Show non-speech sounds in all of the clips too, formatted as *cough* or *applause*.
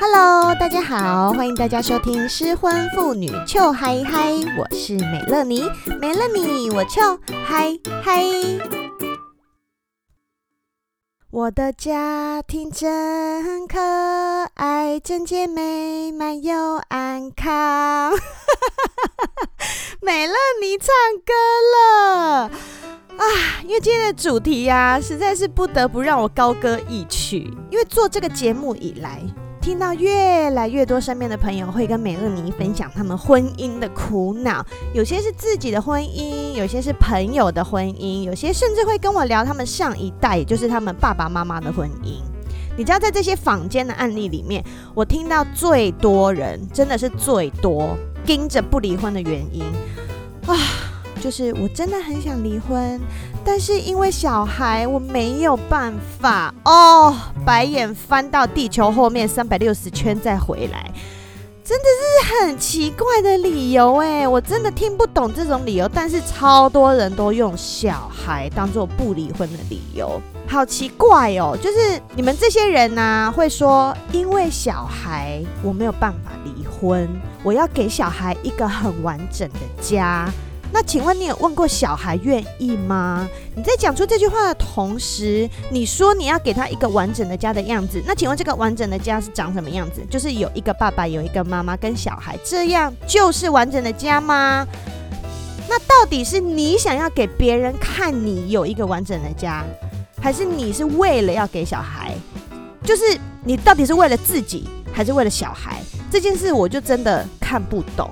Hello，大家好，欢迎大家收听失婚妇女 Chill High High，我是美乐妮，美乐妮我 Chill High High。我的家庭真可爱，整洁美满又安康。*laughs* 美乐妮唱歌了啊！因为今天的主题呀、啊，实在是不得不让我高歌一曲，因为做这个节目以来。听到越来越多身边的朋友会跟美乐妮分享他们婚姻的苦恼，有些是自己的婚姻，有些是朋友的婚姻，有些甚至会跟我聊他们上一代，也就是他们爸爸妈妈的婚姻。你知道，在这些坊间的案例里面，我听到最多人真的是最多盯着不离婚的原因啊，就是我真的很想离婚。但是因为小孩，我没有办法哦。白眼翻到地球后面三百六十圈再回来，真的是很奇怪的理由哎，我真的听不懂这种理由。但是超多人都用小孩当做不离婚的理由，好奇怪哦。就是你们这些人呢、会说因为小孩我没有办法离婚，我要给小孩一个很完整的家。那请问你有问过小孩愿意吗？你在讲出这句话的同时，你说你要给他一个完整的家的样子。那请问这个完整的家是长什么样子？就是有一个爸爸，有一个妈妈跟小孩，这样就是完整的家吗？那到底是你想要给别人看你有一个完整的家，还是你是为了要给小孩？就是你到底是为了自己，还是为了小孩？这件事我就真的看不懂。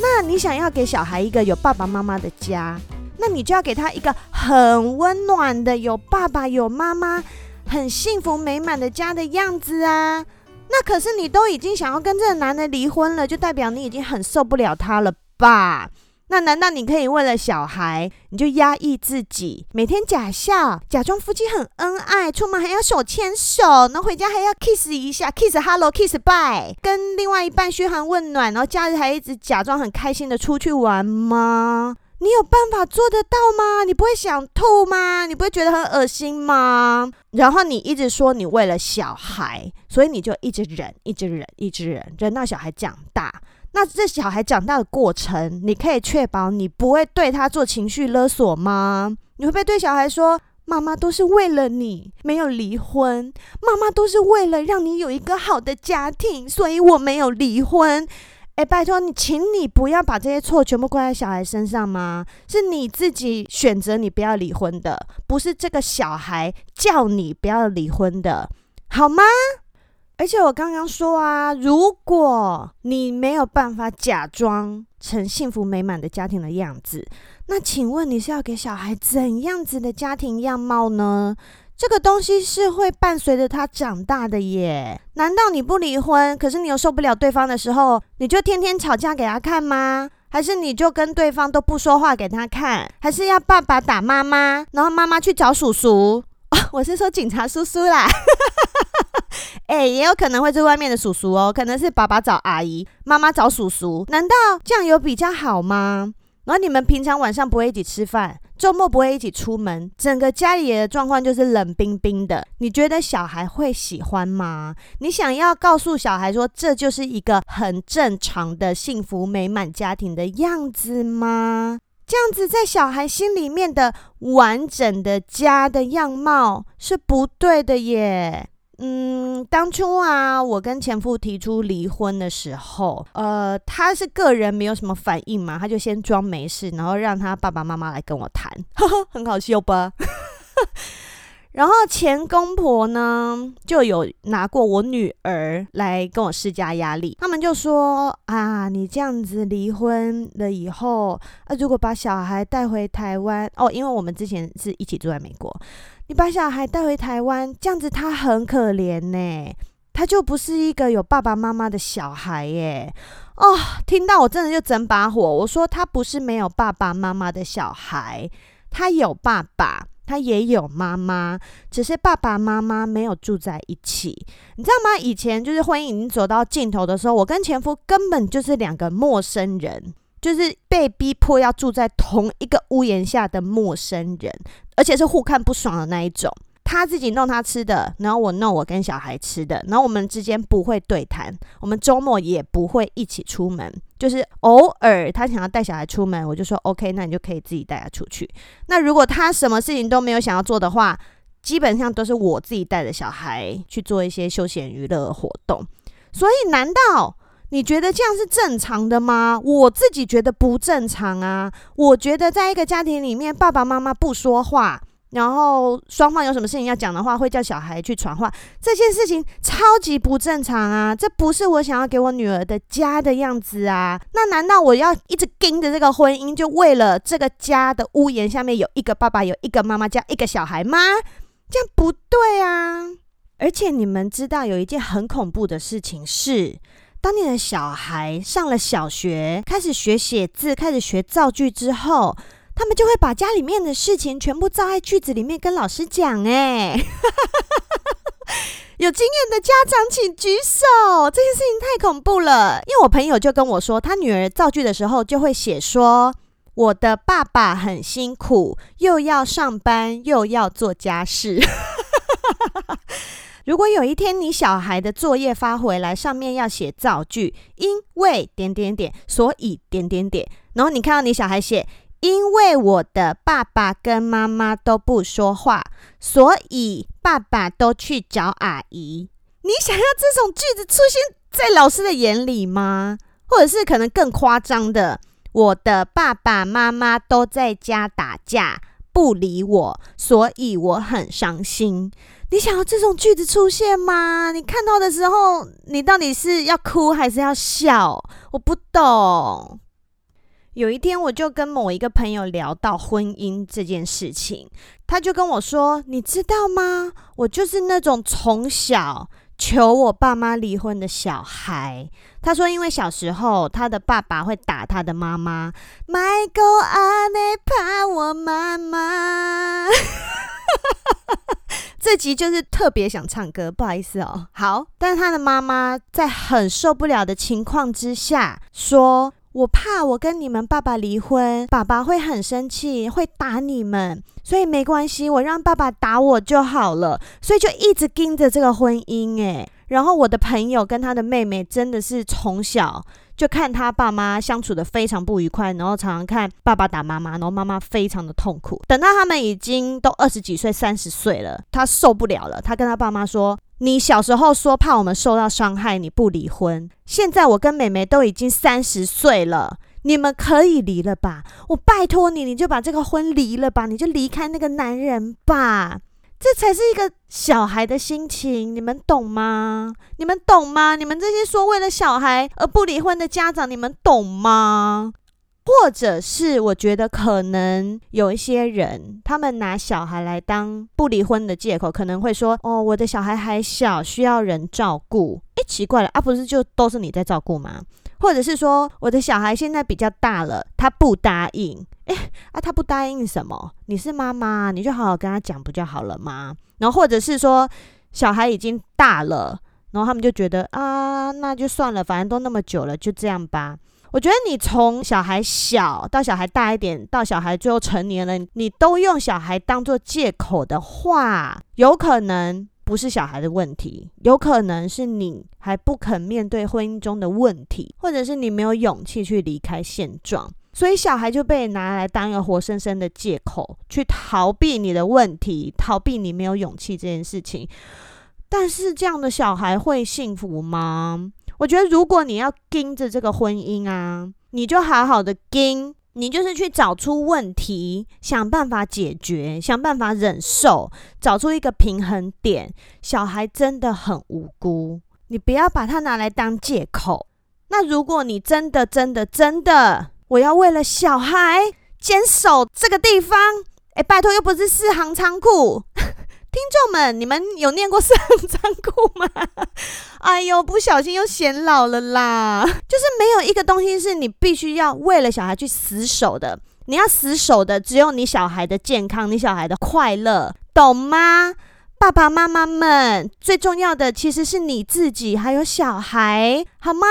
那你想要给小孩一个有爸爸妈妈的家，那你就要给他一个很温暖的、有爸爸有妈妈、很幸福美满的家的样子啊。那可是你都已经想要跟这个男的离婚了，就代表你已经很受不了他了吧？那难道你可以为了小孩，你就压抑自己，每天假笑，假装夫妻很恩爱，出门还要手牵手，然后回家还要 kiss 一下，kiss hello，kiss bye，跟另外一半嘘寒问暖，然后假日还一直假装很开心的出去玩吗？你有办法做得到吗？你不会想吐吗？你不会觉得很恶心吗？然后你一直说你为了小孩，所以你就一直忍，一直忍，一直忍，忍到小孩长大。那这小孩长大的过程，你可以确保你不会对他做情绪勒索吗？你会不会对小孩说：“妈妈都是为了你，没有离婚；妈妈都是为了让你有一个好的家庭，所以我没有离婚。”诶，拜托你，请你不要把这些错全部怪在小孩身上吗？是你自己选择你不要离婚的，不是这个小孩叫你不要离婚的，好吗？而且我刚刚说啊，如果你没有办法假装成幸福美满的家庭的样子，那请问你是要给小孩怎样子的家庭样貌呢？这个东西是会伴随着他长大的耶。难道你不离婚，可是你又受不了对方的时候，你就天天吵架给他看吗？还是你就跟对方都不说话给他看？还是要爸爸打妈妈，然后妈妈去找叔叔？哦，*laughs* 我是说警察叔叔啦。哎、也有可能会是外面的叔叔哦，可能是爸爸找阿姨，妈妈找叔叔。难道这样有比较好吗？然后你们平常晚上不会一起吃饭，周末不会一起出门，整个家里的状况就是冷冰冰的。你觉得小孩会喜欢吗？你想要告诉小孩说，这就是一个很正常的幸福美满家庭的样子吗？这样子在小孩心里面的完整的家的样貌是不对的耶。嗯，当初啊，我跟前夫提出离婚的时候，呃，他是个人没有什么反应嘛，他就先装没事，然后让他爸爸妈妈来跟我谈，呵呵，很好笑吧？*laughs* 然后前公婆呢，就有拿过我女儿来跟我施加压力，他们就说啊，你这样子离婚了以后，啊，如果把小孩带回台湾，哦，因为我们之前是一起住在美国。你把小孩带回台湾，这样子他很可怜呢，他就不是一个有爸爸妈妈的小孩耶。哦，听到我真的就整把火。我说他不是没有爸爸妈妈的小孩，他有爸爸，他也有妈妈，只是爸爸妈妈没有住在一起。你知道吗？以前就是婚姻已经走到尽头的时候，我跟前夫根本就是两个陌生人。就是被逼迫要住在同一个屋檐下的陌生人，而且是互看不爽的那一种。他自己弄他吃的，然后我弄我跟小孩吃的，然后我们之间不会对谈，我们周末也不会一起出门，就是偶尔他想要带小孩出门，我就说 OK，那你就可以自己带他出去。那如果他什么事情都没有想要做的话，基本上都是我自己带着小孩去做一些休闲娱乐活动。所以，难道你觉得这样是正常的吗？我自己觉得不正常啊。我觉得在一个家庭里面，爸爸妈妈不说话。然后双方有什么事情要讲的话，会叫小孩去传话，这件事情超级不正常啊！这不是我想要给我女儿的家的样子啊！那难道我要一直盯着这个婚姻，就为了这个家的屋檐下面有一个爸爸，有一个妈妈，加一个小孩吗？这样不对啊！而且你们知道有一件很恐怖的事情是，当你的小孩上了小学，开始学写字，开始学造句之后。他们就会把家里面的事情全部造在句子里面跟老师讲。哎，*laughs* 有经验的家长请举手。这件事情太恐怖了，因为我朋友就跟我说，他女儿造句的时候就会写说：“我的爸爸很辛苦，又要上班又要做家事。” *laughs* 如果有一天你小孩的作业发回来，上面要写造句，因为点点点，所以点点点，然后你看到你小孩写。因为我的爸爸跟妈妈都不说话，所以爸爸都去找阿姨。*laughs* 你想要这种句子出现在老师的眼里吗？或者是可能更夸张的，我的爸爸妈妈都在家打架，不理我，所以我很伤心。你想要这种句子出现吗？你看到的时候，你到底是要哭还是要笑？我不懂。有一天，我就跟某一个朋友聊到婚姻这件事情，他就跟我说：“你知道吗？我就是那种从小求我爸妈离婚的小孩。”他说：“因为小时候他的爸爸会打他的妈妈，麦哥阿内怕我妈妈。” *laughs* 这集就是特别想唱歌，不好意思哦。好，但是他的妈妈在很受不了的情况之下说。我怕我跟你们爸爸离婚，爸爸会很生气，会打你们，所以没关系，我让爸爸打我就好了，所以就一直盯着这个婚姻诶。然后我的朋友跟他的妹妹真的是从小就看他爸妈相处的非常不愉快，然后常常看爸爸打妈妈，然后妈妈非常的痛苦。等到他们已经都二十几岁、三十岁了，他受不了了，他跟他爸妈说。你小时候说怕我们受到伤害，你不离婚。现在我跟妹妹都已经三十岁了，你们可以离了吧？我拜托你，你就把这个婚离了吧，你就离开那个男人吧。这才是一个小孩的心情，你们懂吗？你们懂吗？你们这些说为了小孩而不离婚的家长，你们懂吗？或者是我觉得可能有一些人，他们拿小孩来当不离婚的借口，可能会说：“哦，我的小孩还小，需要人照顾。”诶，奇怪了啊，不是就都是你在照顾吗？或者是说我的小孩现在比较大了，他不答应。诶，啊，他不答应什么？你是妈妈，你就好好跟他讲不就好了吗？然后或者是说小孩已经大了，然后他们就觉得啊，那就算了，反正都那么久了，就这样吧。我觉得你从小孩小到小孩大一点，到小孩最后成年了，你都用小孩当做借口的话，有可能不是小孩的问题，有可能是你还不肯面对婚姻中的问题，或者是你没有勇气去离开现状，所以小孩就被拿来当一个活生生的借口，去逃避你的问题，逃避你没有勇气这件事情。但是这样的小孩会幸福吗？我觉得，如果你要盯着这个婚姻啊，你就好好的盯，你就是去找出问题，想办法解决，想办法忍受，找出一个平衡点。小孩真的很无辜，你不要把他拿来当借口。那如果你真的、真的、真的，我要为了小孩坚守这个地方，哎，拜托，又不是四行仓库。听众们，你们有念过四行仓库吗？*laughs* 哎呦，不小心又显老了啦！就是没有一个东西是你必须要为了小孩去死守的，你要死守的只有你小孩的健康，你小孩的快乐，懂吗？爸爸妈妈们，最重要的其实是你自己，还有小孩，好吗？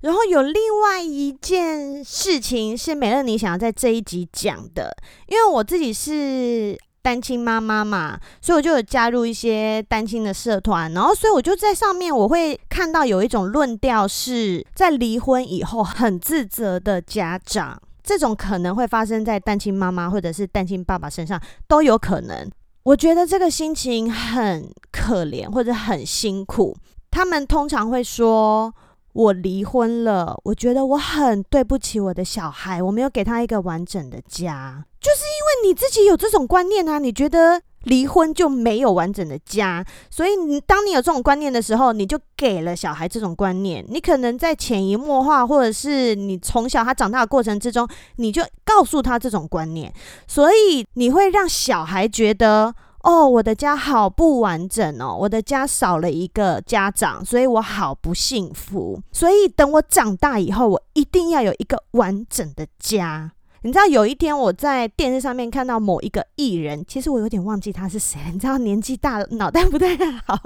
然后有另外一件事情是美乐妮想要在这一集讲的，因为我自己是。单亲妈妈嘛，所以我就有加入一些单亲的社团，然后所以我就在上面我会看到有一种论调是在离婚以后很自责的家长，这种可能会发生在单亲妈妈或者是单亲爸爸身上都有可能。我觉得这个心情很可怜或者很辛苦，他们通常会说。我离婚了，我觉得我很对不起我的小孩，我没有给他一个完整的家，就是因为你自己有这种观念啊，你觉得离婚就没有完整的家，所以你当你有这种观念的时候，你就给了小孩这种观念，你可能在潜移默化，或者是你从小他长大的过程之中，你就告诉他这种观念，所以你会让小孩觉得。哦，我的家好不完整哦，我的家少了一个家长，所以我好不幸福。所以等我长大以后，我一定要有一个完整的家。你知道，有一天我在电视上面看到某一个艺人，其实我有点忘记他是谁。你知道，年纪大，脑袋不太好。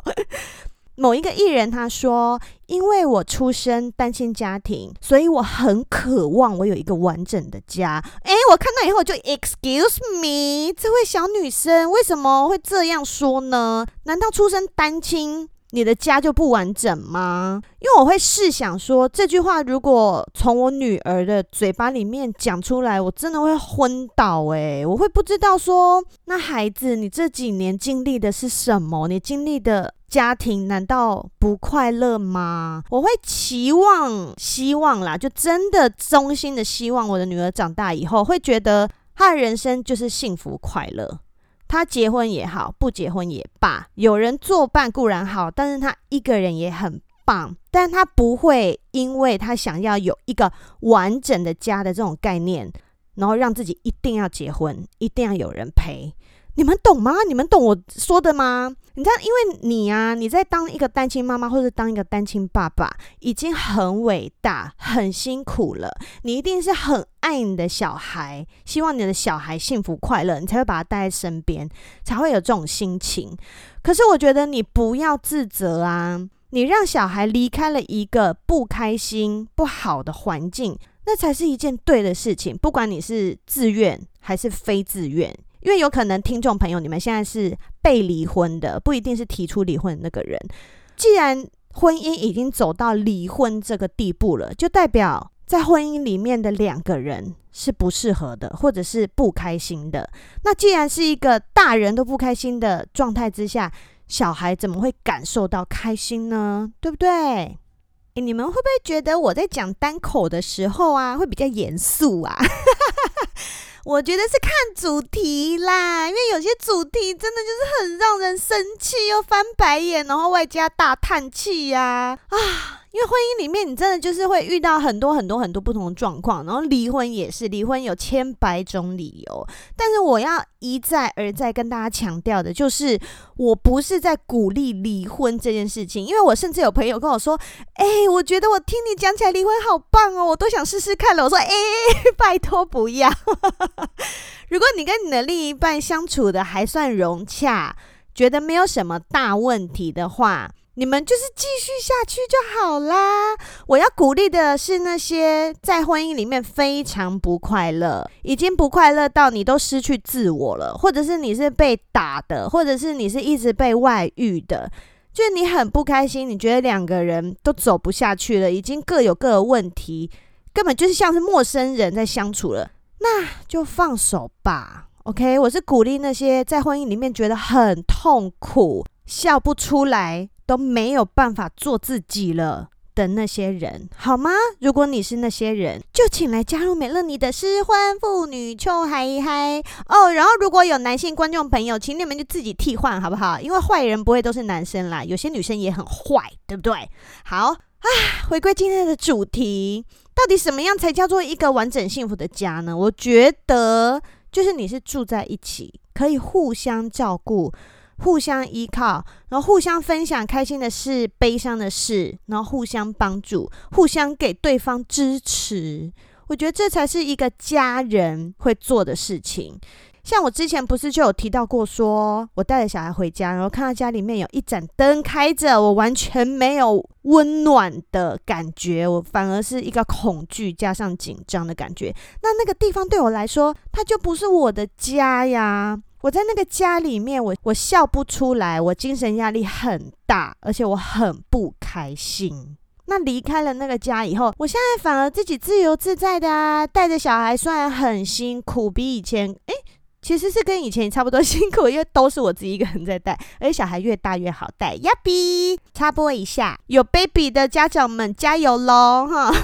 某一个艺人他说：“因为我出生单亲家庭，所以我很渴望我有一个完整的家。”诶，我看到以后就 “Excuse me”，这位小女生为什么会这样说呢？难道出生单亲，你的家就不完整吗？因为我会试想说，这句话如果从我女儿的嘴巴里面讲出来，我真的会昏倒。诶，我会不知道说，那孩子，你这几年经历的是什么？你经历的。家庭难道不快乐吗？我会期望、希望啦，就真的衷心的希望我的女儿长大以后会觉得她的人生就是幸福快乐。他结婚也好，不结婚也罢，有人作伴固然好，但是他一个人也很棒。但他不会因为他想要有一个完整的家的这种概念，然后让自己一定要结婚，一定要有人陪。你们懂吗？你们懂我说的吗？你知道，因为你啊，你在当一个单亲妈妈或者当一个单亲爸爸，已经很伟大、很辛苦了。你一定是很爱你的小孩，希望你的小孩幸福快乐，你才会把他带在身边，才会有这种心情。可是我觉得你不要自责啊，你让小孩离开了一个不开心、不好的环境，那才是一件对的事情。不管你是自愿还是非自愿。因为有可能听众朋友，你们现在是被离婚的，不一定是提出离婚的那个人。既然婚姻已经走到离婚这个地步了，就代表在婚姻里面的两个人是不适合的，或者是不开心的。那既然是一个大人都不开心的状态之下，小孩怎么会感受到开心呢？对不对？诶，你们会不会觉得我在讲单口的时候啊，会比较严肃啊？*laughs* 我觉得是看主题啦，因为有些主题真的就是很让人生气又翻白眼，然后外加大叹气呀啊！因为婚姻里面，你真的就是会遇到很多很多很多不同的状况，然后离婚也是，离婚有千百种理由。但是我要一再而再跟大家强调的，就是我不是在鼓励离婚这件事情。因为我甚至有朋友跟我说：“哎、我觉得我听你讲起来离婚好棒哦，我都想试试看了。”我说：“哎、拜托不要。*laughs* ”如果你跟你的另一半相处的还算融洽，觉得没有什么大问题的话，你们就是继续下去就好啦。我要鼓励的是那些在婚姻里面非常不快乐，已经不快乐到你都失去自我了，或者是你是被打的，或者是你是一直被外遇的，就你很不开心，你觉得两个人都走不下去了，已经各有各的问题，根本就是像是陌生人在相处了，那就放手吧。OK，我是鼓励那些在婚姻里面觉得很痛苦、笑不出来。都没有办法做自己了的那些人，好吗？如果你是那些人，就请来加入美乐妮的失婚妇女秋嗨嗨哦。然后如果有男性观众朋友，请你们就自己替换好不好？因为坏人不会都是男生啦，有些女生也很坏，对不对？好啊，回归今天的主题，到底什么样才叫做一个完整幸福的家呢？我觉得就是你是住在一起，可以互相照顾。互相依靠，然后互相分享开心的事、悲伤的事，然后互相帮助，互相给对方支持。我觉得这才是一个家人会做的事情。像我之前不是就有提到过说，我带着小孩回家，然后看到家里面有一盏灯开着，我完全没有温暖的感觉，我反而是一个恐惧加上紧张的感觉。那那个地方对我来说，它就不是我的家呀。我在那个家里面，我我笑不出来，我精神压力很大，而且我很不开心。那离开了那个家以后，我现在反而自己自由自在的啊，带着小孩虽然很辛苦，比以前诶，其实是跟以前差不多 *laughs* 辛苦，因为都是我自己一个人在带，而且小孩越大越好带。呀比，插播一下，有 baby 的家长们加油喽哈！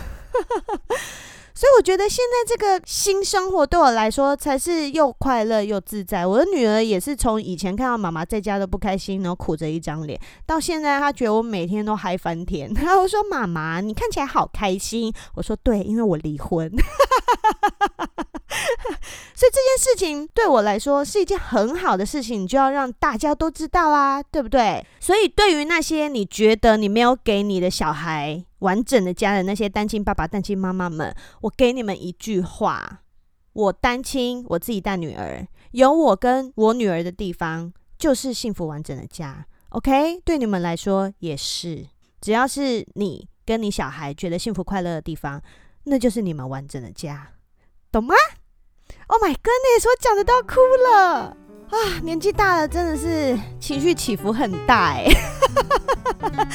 所以我觉得现在这个新生活对我来说才是又快乐又自在。我的女儿也是从以前看到妈妈在家都不开心，然后苦着一张脸，到现在她觉得我每天都嗨翻天。然后我说：“妈妈，你看起来好开心。”我说：“对，因为我离婚。*laughs* ”所以这件事情对我来说是一件很好的事情，你就要让大家都知道啊，对不对？所以对于那些你觉得你没有给你的小孩完整的家人，那些单亲爸爸、单亲妈妈们，我给你们一句话：我单亲，我自己带女儿，有我跟我女儿的地方，就是幸福完整的家。OK，对你们来说也是，只要是你跟你小孩觉得幸福快乐的地方，那就是你们完整的家，懂吗？Oh my goodness，我讲的都要哭了啊！年纪大了，真的是情绪起伏很大哎。哎，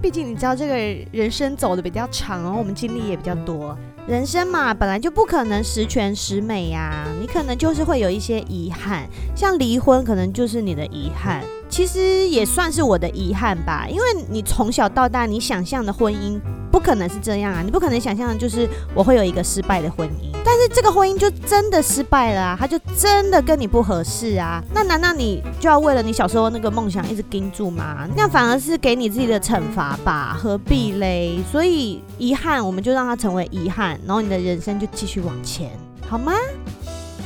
毕竟你知道，这个人生走的比较长，然后我们经历也比较多。人生嘛，本来就不可能十全十美呀，你可能就是会有一些遗憾，像离婚，可能就是你的遗憾。其实也算是我的遗憾吧，因为你从小到大，你想象的婚姻不可能是这样啊，你不可能想象的就是我会有一个失败的婚姻，但是这个婚姻就真的失败了啊，他就真的跟你不合适啊，那难道你就要为了你小时候那个梦想一直盯住吗？那反而是给你自己的惩罚吧，何必嘞？所以遗憾，我们就让它成为遗憾，然后你的人生就继续往前，好吗？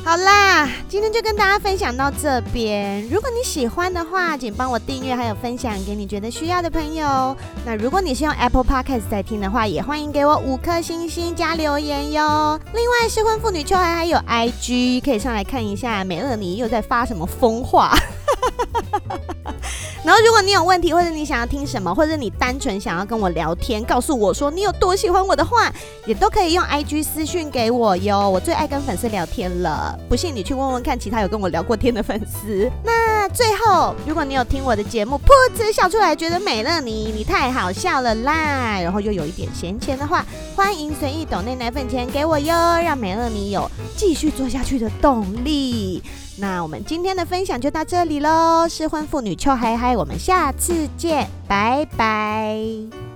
好啦，今天就跟大家分享到这边。如果你喜欢的话，请帮我订阅，还有分享给你觉得需要的朋友。那如果你是用 Apple Podcast 在听的话，也欢迎给我五颗星星加留言哟。另外，失婚妇女秋寒还有 IG，可以上来看一下美乐妮又在发什么疯话。然后，如果你有问题，或者你想要听什么，或者你单纯想要跟我聊天，告诉我说你有多喜欢我的话，也都可以用 IG 私讯给我哟。我最爱跟粉丝聊天了，不信你去问问看其他有跟我聊过天的粉丝。那最后，如果你有听我的节目，噗嗤笑出来，觉得美乐你你太好笑了啦，然后又有一点闲钱的话，欢迎随意抖内奶粉钱给我哟，让美乐你有继续做下去的动力。那我们今天的分享就到这里喽，失婚妇女邱嗨嗨，我们下次见，拜拜。